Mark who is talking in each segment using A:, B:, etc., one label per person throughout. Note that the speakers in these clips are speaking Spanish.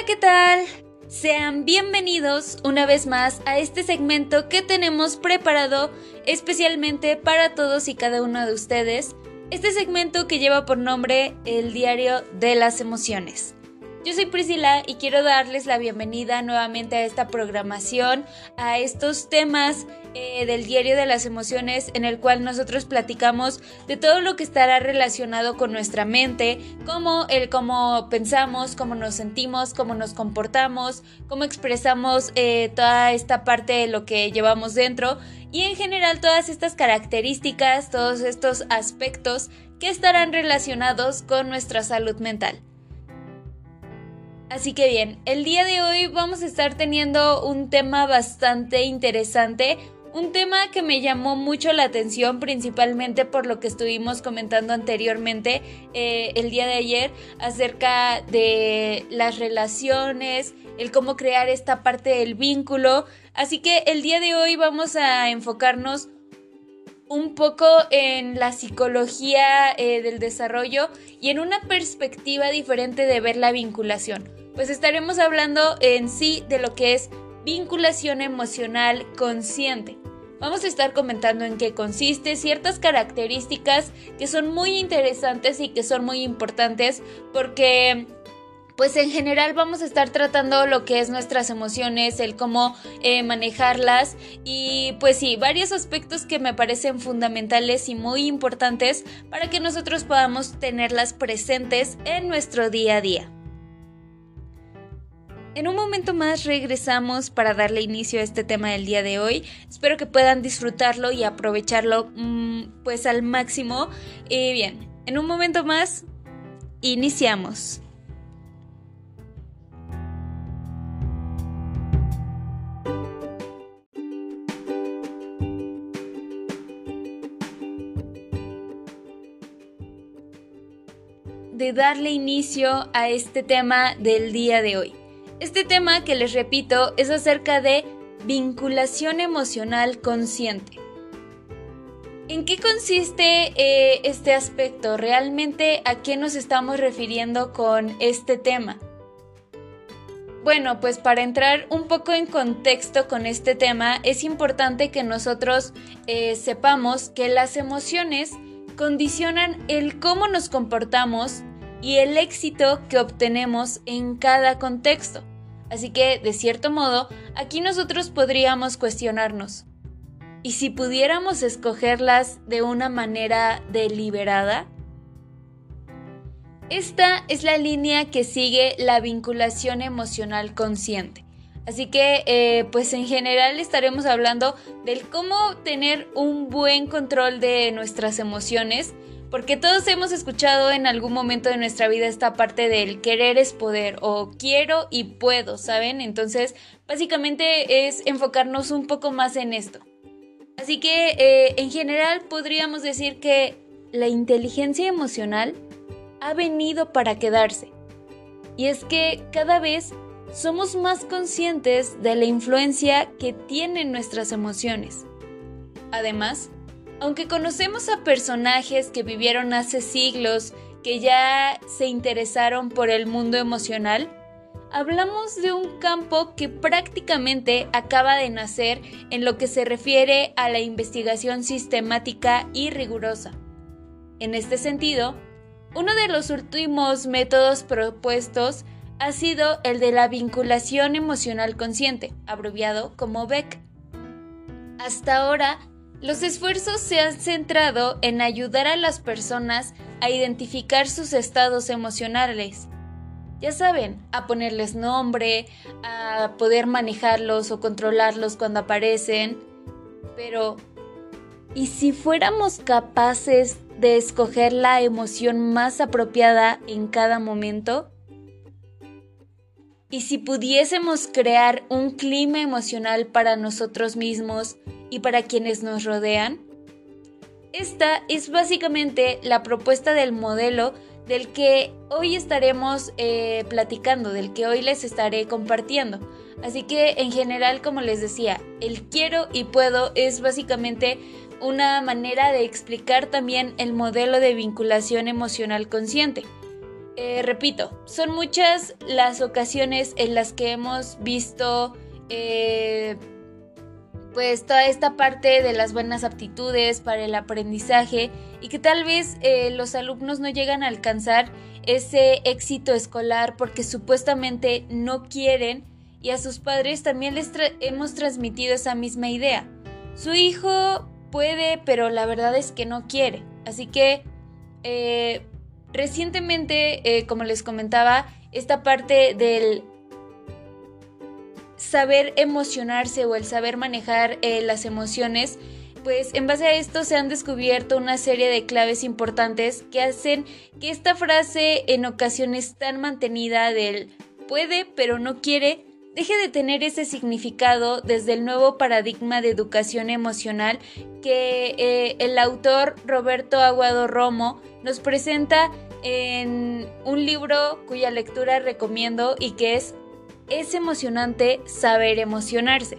A: Hola, ¿qué tal? Sean bienvenidos una vez más a este segmento que tenemos preparado especialmente para todos y cada uno de ustedes. Este segmento que lleva por nombre El Diario de las Emociones. Yo soy Priscila y quiero darles la bienvenida nuevamente a esta programación, a estos temas eh, del diario de las emociones en el cual nosotros platicamos de todo lo que estará relacionado con nuestra mente, como el cómo pensamos, cómo nos sentimos, cómo nos comportamos, cómo expresamos eh, toda esta parte de lo que llevamos dentro y en general todas estas características, todos estos aspectos que estarán relacionados con nuestra salud mental. Así que bien, el día de hoy vamos a estar teniendo un tema bastante interesante, un tema que me llamó mucho la atención principalmente por lo que estuvimos comentando anteriormente eh, el día de ayer acerca de las relaciones, el cómo crear esta parte del vínculo. Así que el día de hoy vamos a enfocarnos un poco en la psicología eh, del desarrollo y en una perspectiva diferente de ver la vinculación pues estaremos hablando en sí de lo que es vinculación emocional consciente. Vamos a estar comentando en qué consiste, ciertas características que son muy interesantes y que son muy importantes porque pues en general vamos a estar tratando lo que es nuestras emociones, el cómo eh, manejarlas y pues sí, varios aspectos que me parecen fundamentales y muy importantes para que nosotros podamos tenerlas presentes en nuestro día a día. En un momento más regresamos para darle inicio a este tema del día de hoy. Espero que puedan disfrutarlo y aprovecharlo mm, pues al máximo. Y bien, en un momento más iniciamos. de darle inicio a este tema del día de hoy. Este tema que les repito es acerca de vinculación emocional consciente. ¿En qué consiste eh, este aspecto? ¿Realmente a qué nos estamos refiriendo con este tema? Bueno, pues para entrar un poco en contexto con este tema, es importante que nosotros eh, sepamos que las emociones condicionan el cómo nos comportamos y el éxito que obtenemos en cada contexto. Así que, de cierto modo, aquí nosotros podríamos cuestionarnos. ¿Y si pudiéramos escogerlas de una manera deliberada? Esta es la línea que sigue la vinculación emocional consciente. Así que, eh, pues en general estaremos hablando del cómo tener un buen control de nuestras emociones porque todos hemos escuchado en algún momento de nuestra vida esta parte del querer es poder o quiero y puedo, ¿saben? Entonces, básicamente es enfocarnos un poco más en esto. Así que, eh, en general, podríamos decir que la inteligencia emocional ha venido para quedarse. Y es que cada vez somos más conscientes de la influencia que tienen nuestras emociones. Además, aunque conocemos a personajes que vivieron hace siglos, que ya se interesaron por el mundo emocional, hablamos de un campo que prácticamente acaba de nacer en lo que se refiere a la investigación sistemática y rigurosa. En este sentido, uno de los últimos métodos propuestos ha sido el de la vinculación emocional consciente, abreviado como BEC. Hasta ahora, los esfuerzos se han centrado en ayudar a las personas a identificar sus estados emocionales. Ya saben, a ponerles nombre, a poder manejarlos o controlarlos cuando aparecen. Pero, ¿y si fuéramos capaces de escoger la emoción más apropiada en cada momento? ¿Y si pudiésemos crear un clima emocional para nosotros mismos y para quienes nos rodean? Esta es básicamente la propuesta del modelo del que hoy estaremos eh, platicando, del que hoy les estaré compartiendo. Así que en general, como les decía, el quiero y puedo es básicamente una manera de explicar también el modelo de vinculación emocional consciente. Eh, repito, son muchas las ocasiones en las que hemos visto eh, pues toda esta parte de las buenas aptitudes para el aprendizaje y que tal vez eh, los alumnos no llegan a alcanzar ese éxito escolar porque supuestamente no quieren y a sus padres también les hemos transmitido esa misma idea. Su hijo puede, pero la verdad es que no quiere. Así que recientemente, eh, como les comentaba, esta parte del saber emocionarse o el saber manejar eh, las emociones, pues en base a esto se han descubierto una serie de claves importantes que hacen que esta frase en ocasiones tan mantenida del puede pero no quiere deje de tener ese significado desde el nuevo paradigma de educación emocional que eh, el autor Roberto Aguado Romo nos presenta en un libro cuya lectura recomiendo y que es Es emocionante saber emocionarse.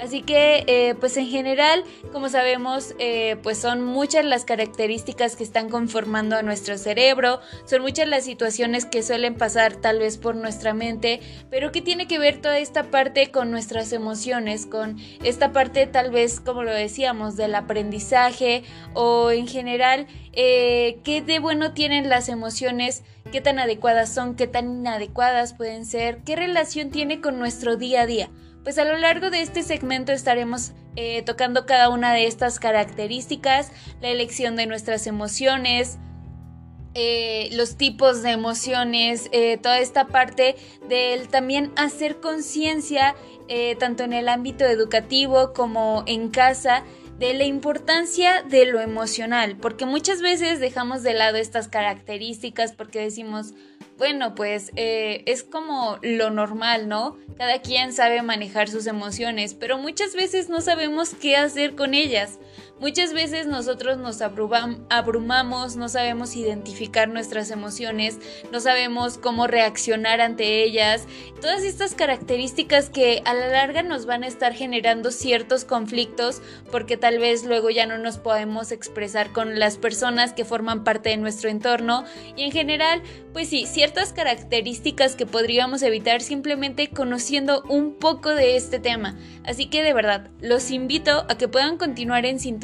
A: Así que, eh, pues en general, como sabemos, eh, pues son muchas las características que están conformando a nuestro cerebro, son muchas las situaciones que suelen pasar tal vez por nuestra mente, pero que tiene que ver toda esta parte con nuestras emociones, con esta parte tal vez, como lo decíamos, del aprendizaje o en general, eh, qué de bueno tienen las emociones, qué tan adecuadas son, qué tan inadecuadas pueden ser, qué relación tiene con nuestro día a día. Pues a lo largo de este segmento estaremos eh, tocando cada una de estas características, la elección de nuestras emociones, eh, los tipos de emociones, eh, toda esta parte del también hacer conciencia, tanto en el ámbito educativo como en casa, de la importancia de lo emocional, porque muchas veces dejamos de lado estas características porque decimos, bueno, pues eh, es como lo normal, ¿no? Cada quien sabe manejar sus emociones, pero muchas veces no sabemos qué hacer con ellas. Muchas veces nosotros nos abrumamos, no sabemos identificar nuestras emociones, no sabemos cómo reaccionar ante ellas. Todas estas características que a la larga nos van a estar generando ciertos conflictos porque tal vez luego ya no nos podemos expresar con las personas que forman parte de nuestro entorno y en general, pues sí, ciertas características que podríamos evitar simplemente conociendo un poco de este tema. Así que de verdad, los invito a que puedan continuar en sintonía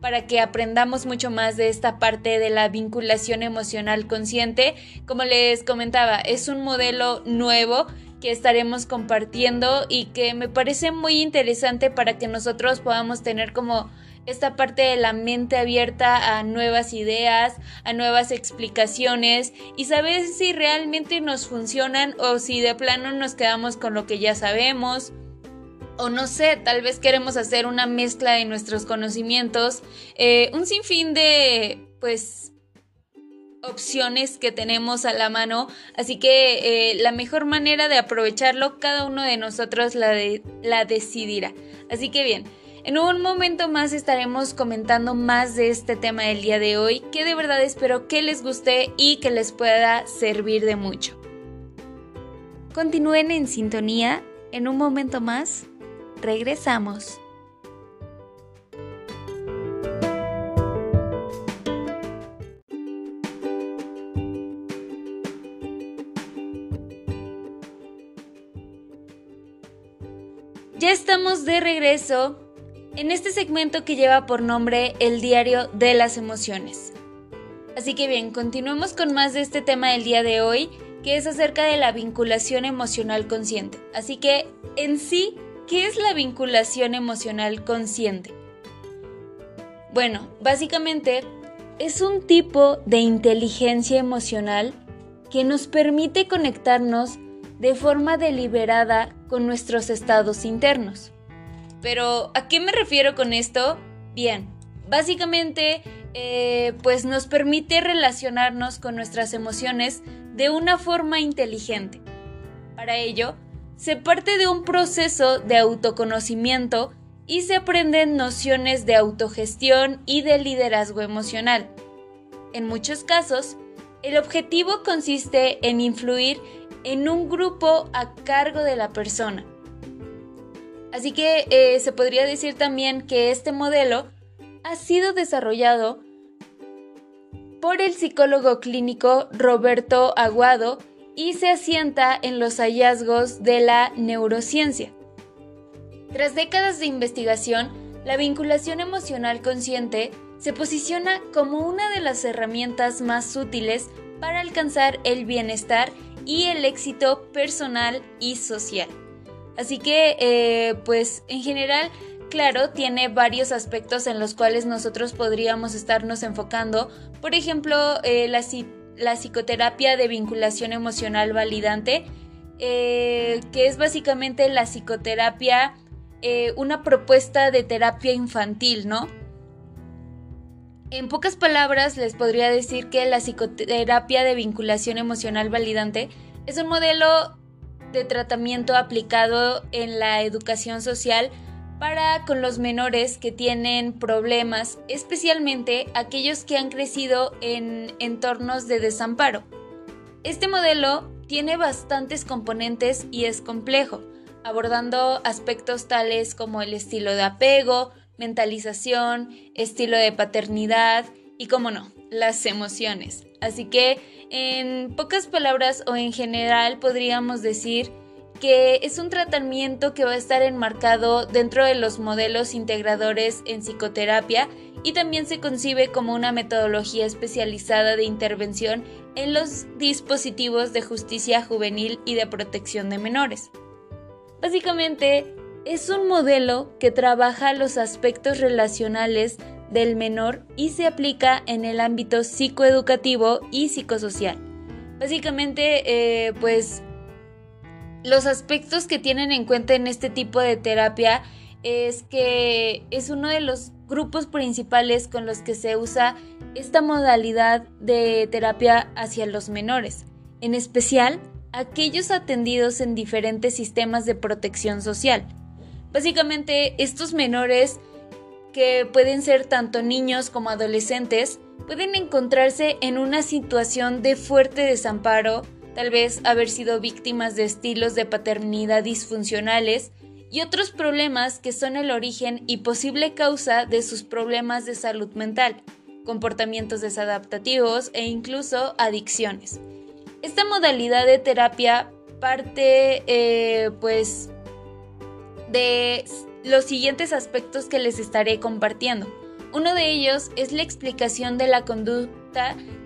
A: para que aprendamos mucho más de esta parte de la vinculación emocional consciente. Como les comentaba, es un modelo nuevo que estaremos compartiendo y que me parece muy interesante para que nosotros podamos tener como esta parte de la mente abierta a nuevas ideas, a nuevas explicaciones y saber si realmente nos funcionan o si de plano nos quedamos con lo que ya sabemos o no sé, tal vez queremos hacer una mezcla de nuestros conocimientos, eh, un sinfín de, pues, opciones que tenemos a la mano, así que eh, la mejor manera de aprovecharlo, cada uno de nosotros la, la decidirá. Así que bien, en un momento más estaremos comentando más de este tema del día de hoy, que de verdad espero que les guste y que les pueda servir de mucho. Continúen en sintonía, en un momento más regresamos. Ya estamos de regreso en este segmento que lleva por nombre El diario de las emociones. Así que bien, continuemos con más de este tema del día de hoy, que es acerca de la vinculación emocional consciente. Así que en sí ¿Qué es la vinculación emocional consciente? Bueno, básicamente es un tipo de inteligencia emocional que nos permite conectarnos de forma deliberada con nuestros estados internos. Pero, ¿a qué me refiero con esto? Bien, básicamente, eh, pues nos permite relacionarnos con nuestras emociones de una forma inteligente. Para ello, se parte de un proceso de autoconocimiento y se aprenden nociones de autogestión y de liderazgo emocional. En muchos casos, el objetivo consiste en influir en un grupo a cargo de la persona. Así que eh, se podría decir también que este modelo ha sido desarrollado por el psicólogo clínico Roberto Aguado y se asienta en los hallazgos de la neurociencia. Tras décadas de investigación, la vinculación emocional consciente se posiciona como una de las herramientas más útiles para alcanzar el bienestar y el éxito personal y social. Así que, eh, pues en general, claro, tiene varios aspectos en los cuales nosotros podríamos estarnos enfocando. Por ejemplo, eh, la, psicoterapia de vinculación emocional validante, eh, que es básicamente la psicoterapia, una propuesta de terapia infantil, ¿no? En pocas palabras, les podría decir que la psicoterapia de vinculación emocional validante es un modelo de tratamiento aplicado en la educación social para con los menores que tienen problemas, especialmente aquellos que han crecido en entornos de desamparo. Este modelo tiene bastantes componentes y es complejo, abordando aspectos tales como el estilo de apego, mentalización, estilo de paternidad y, como no, las emociones. Así que, en pocas palabras o en general, podríamos decir que es un tratamiento que va a estar enmarcado dentro de los modelos integradores en psicoterapia y también se concibe como una metodología especializada de intervención en los dispositivos de justicia juvenil y de protección de menores. Básicamente, es un modelo que trabaja los aspectos relacionales del menor y se aplica en el ámbito psicoeducativo y psicosocial. Básicamente, eh, pues los aspectos que tienen en cuenta en este tipo de terapia es que es uno de los grupos principales con los que se usa esta modalidad de terapia hacia los menores, en especial aquellos atendidos en diferentes sistemas de protección social. Básicamente, estos menores, que pueden ser tanto niños como adolescentes, pueden encontrarse en una situación de fuerte desamparo, tal vez haber sido víctimas de estilos de paternidad disfuncionales y otros problemas que son el origen y posible causa de sus problemas de salud mental, comportamientos desadaptativos e incluso adicciones. Esta modalidad de terapia parte eh, pues de los siguientes aspectos que les estaré compartiendo. Uno de ellos es la explicación de la conducta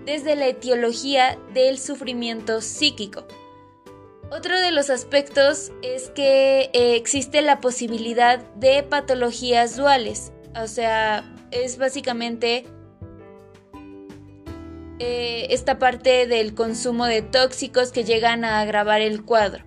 A: desde la etiología del sufrimiento psíquico. Otro de los aspectos es que eh, existe la posibilidad de patologías duales, o sea, es básicamente eh, esta parte del consumo de tóxicos que llegan a agravar el cuadro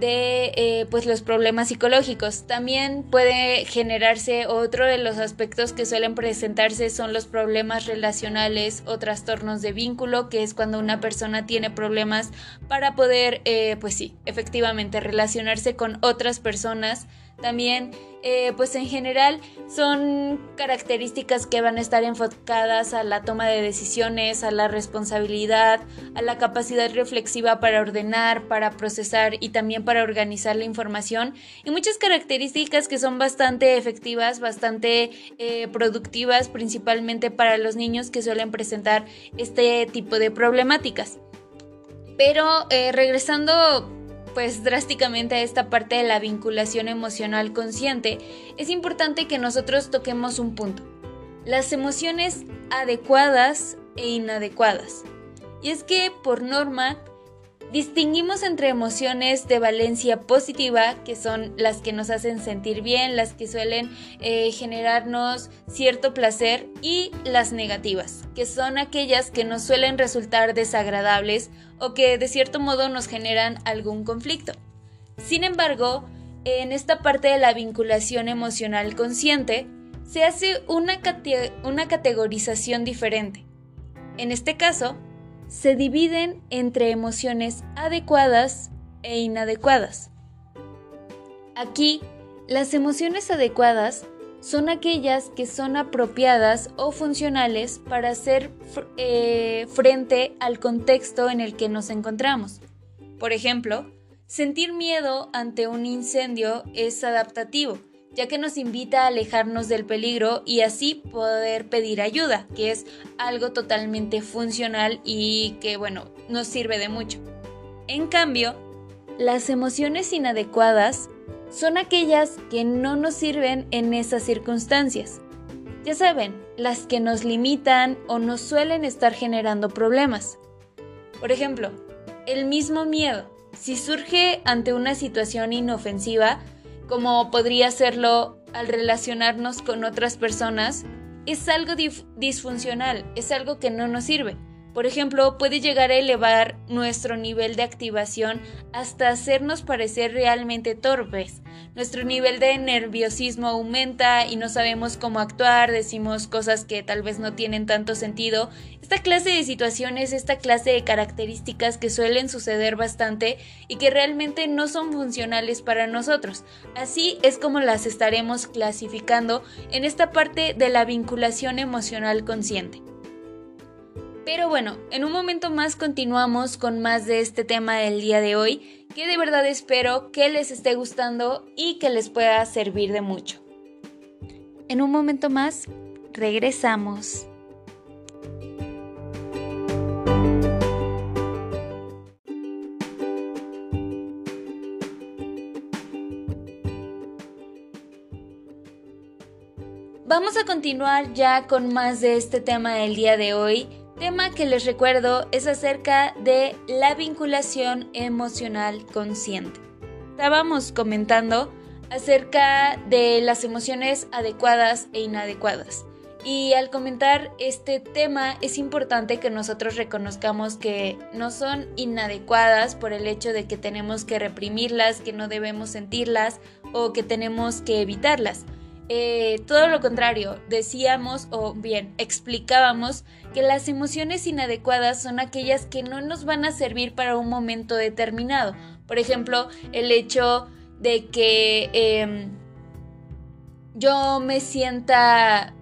A: de eh, pues los problemas psicológicos. También puede generarse otro de los aspectos que suelen presentarse son los problemas relacionales o trastornos de vínculo, que es cuando una persona tiene problemas para poder, eh, pues sí, efectivamente relacionarse con otras personas también, eh, pues en general son características que van a estar enfocadas a la toma de decisiones, a la responsabilidad, a la capacidad reflexiva para ordenar, para procesar y también para organizar la información. Y muchas características que son bastante efectivas, bastante eh, productivas, principalmente para los niños que suelen presentar este tipo de problemáticas. Pero eh, regresando pues drásticamente a esta parte de la vinculación emocional consciente, es importante que nosotros toquemos un punto. Las emociones adecuadas e inadecuadas. Y es que, por norma, Distinguimos entre emociones de valencia positiva, que son las que nos hacen sentir bien, las que suelen eh, generarnos cierto placer, y las negativas, que son aquellas que nos suelen resultar desagradables o que de cierto modo nos generan algún conflicto. Sin embargo, en esta parte de la vinculación emocional consciente, se hace una, una categorización diferente. En este caso, se dividen entre emociones adecuadas e inadecuadas. Aquí, las emociones adecuadas son aquellas que son apropiadas o funcionales para hacer eh, frente al contexto en el que nos encontramos. Por ejemplo, sentir miedo ante un incendio es adaptativo, ya que nos invita a alejarnos del peligro y así poder pedir ayuda, que es algo totalmente funcional y que, bueno, nos sirve de mucho. En cambio, las emociones inadecuadas son aquellas que no nos sirven en esas circunstancias. Ya saben, las que nos limitan o nos suelen estar generando problemas. Por ejemplo, el mismo miedo. Si surge ante una situación inofensiva, como podría serlo al relacionarnos con otras personas, es algo disfuncional, es algo que no nos sirve. Por ejemplo, puede llegar a elevar nuestro nivel de activación hasta hacernos parecer realmente torpes. Nuestro nivel de nerviosismo aumenta y no sabemos cómo actuar, decimos cosas que tal vez no tienen tanto sentido. Esta clase de situaciones, esta clase de características que suelen suceder bastante y que realmente no son funcionales para nosotros. Así es como las estaremos clasificando en esta parte de la vinculación emocional consciente. Pero bueno, en un momento más continuamos con más de este tema del día de hoy, que de verdad espero que les esté gustando y que les pueda servir de mucho. En un momento más, regresamos. Vamos a continuar ya con más de este tema del día de hoy tema que les recuerdo es acerca de la vinculación emocional consciente. Estábamos comentando acerca de las emociones adecuadas e inadecuadas. Y al comentar este tema es importante que nosotros reconozcamos que no son inadecuadas por el hecho de que tenemos que reprimirlas, que no debemos sentirlas o que tenemos que evitarlas eh, todo lo contrario, decíamos o bien explicábamos que las emociones inadecuadas son aquellas que no nos van a servir para un momento determinado. Por ejemplo, el hecho de que em, yo me sienta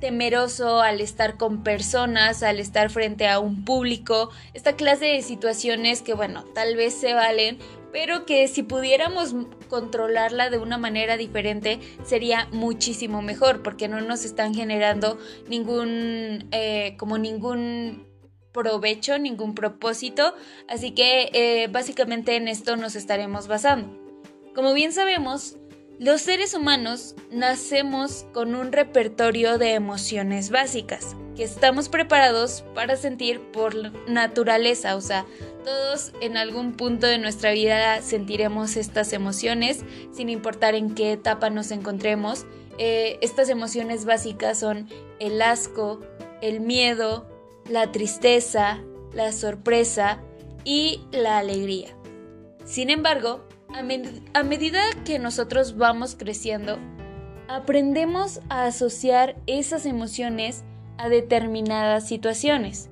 A: temeroso al estar con personas, al estar frente a un público, esta clase de situaciones que bueno, tal vez se valen, pero que si pudiéramos controlarla de una manera diferente sería muchísimo mejor porque no nos están generando ningún eh, como ningún provecho, ningún propósito, así que eh, básicamente en esto nos estaremos basando. Como bien sabemos, los seres humanos nacemos con un repertorio de emociones básicas que estamos preparados para sentir por naturaleza, o sea, todos en algún punto de nuestra vida sentiremos estas emociones, sin importar en qué etapa nos encontremos. Eh, estas emociones básicas son el asco, el miedo, la tristeza, la sorpresa y la alegría. Sin embargo, a, medida que nosotros vamos creciendo, aprendemos a asociar esas emociones a determinadas situaciones.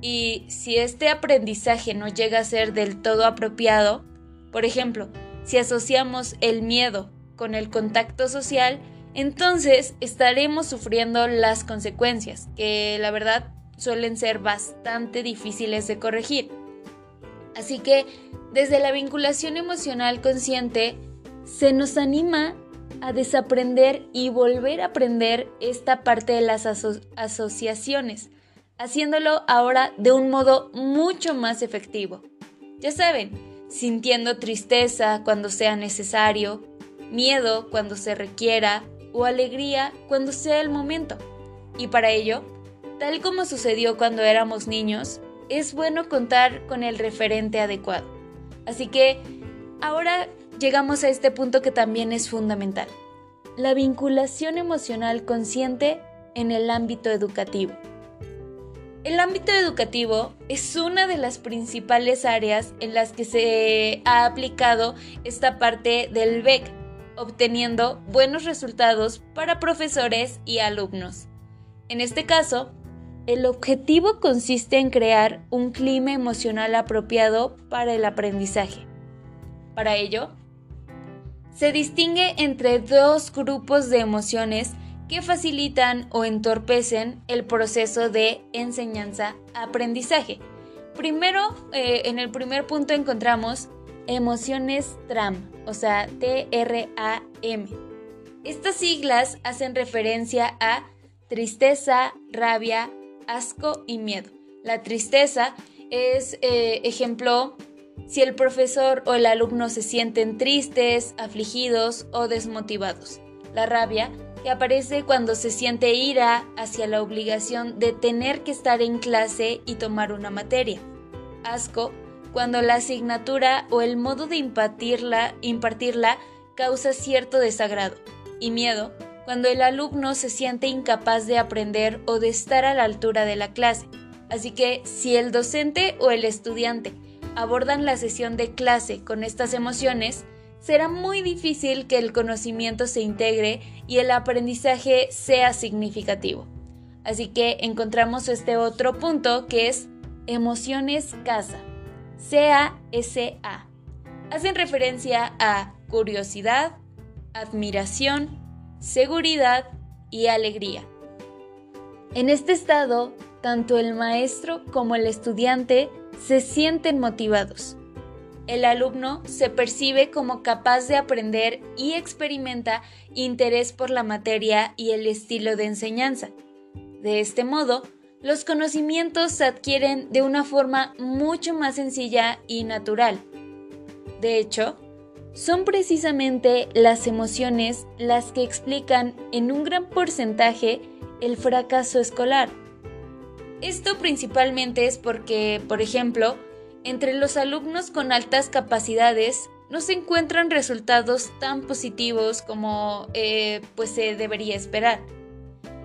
A: Y si este aprendizaje no llega a ser del todo apropiado, por ejemplo, si asociamos el miedo con el contacto social, entonces estaremos sufriendo las consecuencias, que la verdad suelen ser bastante difíciles de corregir. Así que desde la vinculación emocional consciente se nos anima a desaprender y volver a aprender esta parte de las asociaciones, haciéndolo ahora de un modo mucho más efectivo. Ya saben, sintiendo tristeza cuando sea necesario, miedo cuando se requiera o alegría cuando sea el momento. Y para ello, tal como sucedió cuando éramos niños, es bueno contar con el referente adecuado. Así que ahora llegamos a este punto que también es fundamental. La vinculación emocional consciente en el ámbito educativo. El ámbito educativo es una de las principales áreas en las que se ha aplicado esta parte del BEC, obteniendo buenos resultados para profesores y alumnos. En este caso, el objetivo consiste en crear un clima emocional apropiado para el aprendizaje. Para ello, se distingue entre dos grupos de emociones que facilitan o entorpecen el proceso de enseñanza-aprendizaje. Primero, eh, en el primer punto encontramos emociones TRAM, o sea, T-R-A-M. Estas siglas hacen referencia a tristeza, rabia, asco y miedo. La tristeza es eh, ejemplo si el profesor o el alumno se sienten tristes, afligidos o desmotivados. La rabia, que aparece cuando se siente ira hacia la obligación de tener que estar en clase y tomar una materia. Asco, cuando la asignatura o el modo de impartirla, impartirla causa cierto desagrado. Y miedo, cuando el alumno se siente incapaz de aprender o de estar a la altura de la clase. Así que si el docente o el estudiante abordan la sesión de clase con estas emociones, será muy difícil que el conocimiento se integre y el aprendizaje sea significativo. Así que encontramos este otro punto que es emociones casa. C-A-S-A. Hacen referencia a curiosidad, admiración, seguridad y alegría. En este estado, tanto el maestro como el estudiante se sienten motivados. El alumno se percibe como capaz de aprender y experimenta interés por la materia y el estilo de enseñanza. De este modo, los conocimientos se adquieren de una forma mucho más sencilla y natural. De hecho, son precisamente las emociones las que explican en un gran porcentaje el fracaso escolar. Esto principalmente es porque, por ejemplo, entre los alumnos con altas capacidades no se encuentran resultados tan positivos como eh, pues se debería esperar.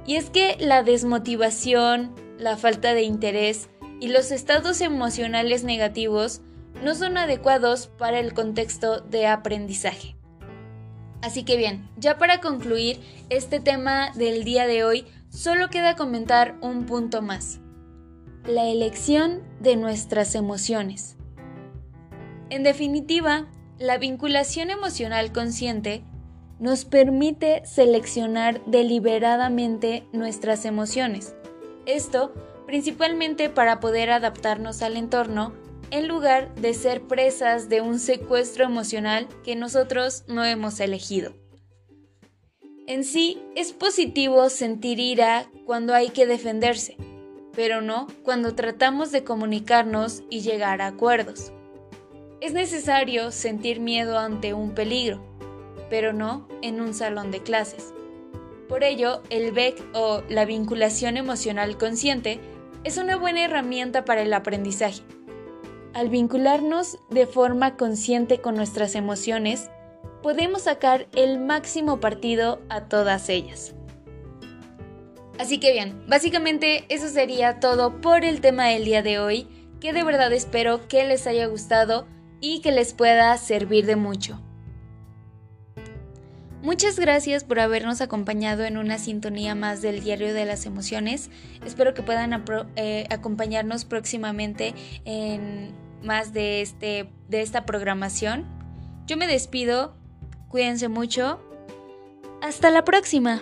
A: Y es que la desmotivación, la falta de interés y los estados emocionales negativos no son adecuados para el contexto de aprendizaje. Así que bien, ya para concluir este tema del día de hoy, solo queda comentar un punto más la elección de nuestras emociones. En definitiva, la vinculación emocional consciente nos permite seleccionar deliberadamente nuestras emociones. Esto principalmente para poder adaptarnos al entorno en lugar de ser presas de un secuestro emocional que nosotros no hemos elegido. En sí, es positivo sentir ira cuando hay que defenderse, pero no cuando tratamos de comunicarnos y llegar a acuerdos. Es necesario sentir miedo ante un peligro, pero no en un salón de clases. Por ello, el BEC o la vinculación emocional consciente es una buena herramienta para el aprendizaje. Al vincularnos de forma consciente con nuestras emociones, podemos sacar el máximo partido a todas ellas. Así que bien, básicamente eso sería todo por el tema del día de hoy, que de verdad espero que les haya gustado y que les pueda servir de mucho. Muchas gracias por habernos acompañado en una sintonía más del Diario de las Emociones. Espero que puedan eh, acompañarnos próximamente en más de, este, de esta programación. Yo me despido, cuídense mucho. Hasta la próxima.